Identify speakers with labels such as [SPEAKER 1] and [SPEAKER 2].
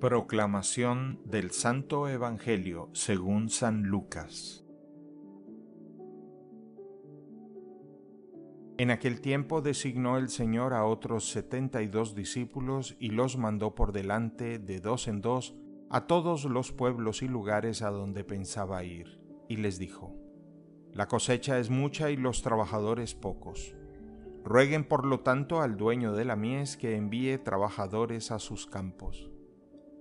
[SPEAKER 1] Proclamación del Santo Evangelio según San Lucas En aquel tiempo designó el Señor a otros setenta y dos discípulos y los mandó por delante de dos en dos a todos los pueblos y lugares a donde pensaba ir, y les dijo, La cosecha es mucha y los trabajadores pocos. Rueguen por lo tanto al dueño de la mies que envíe trabajadores a sus campos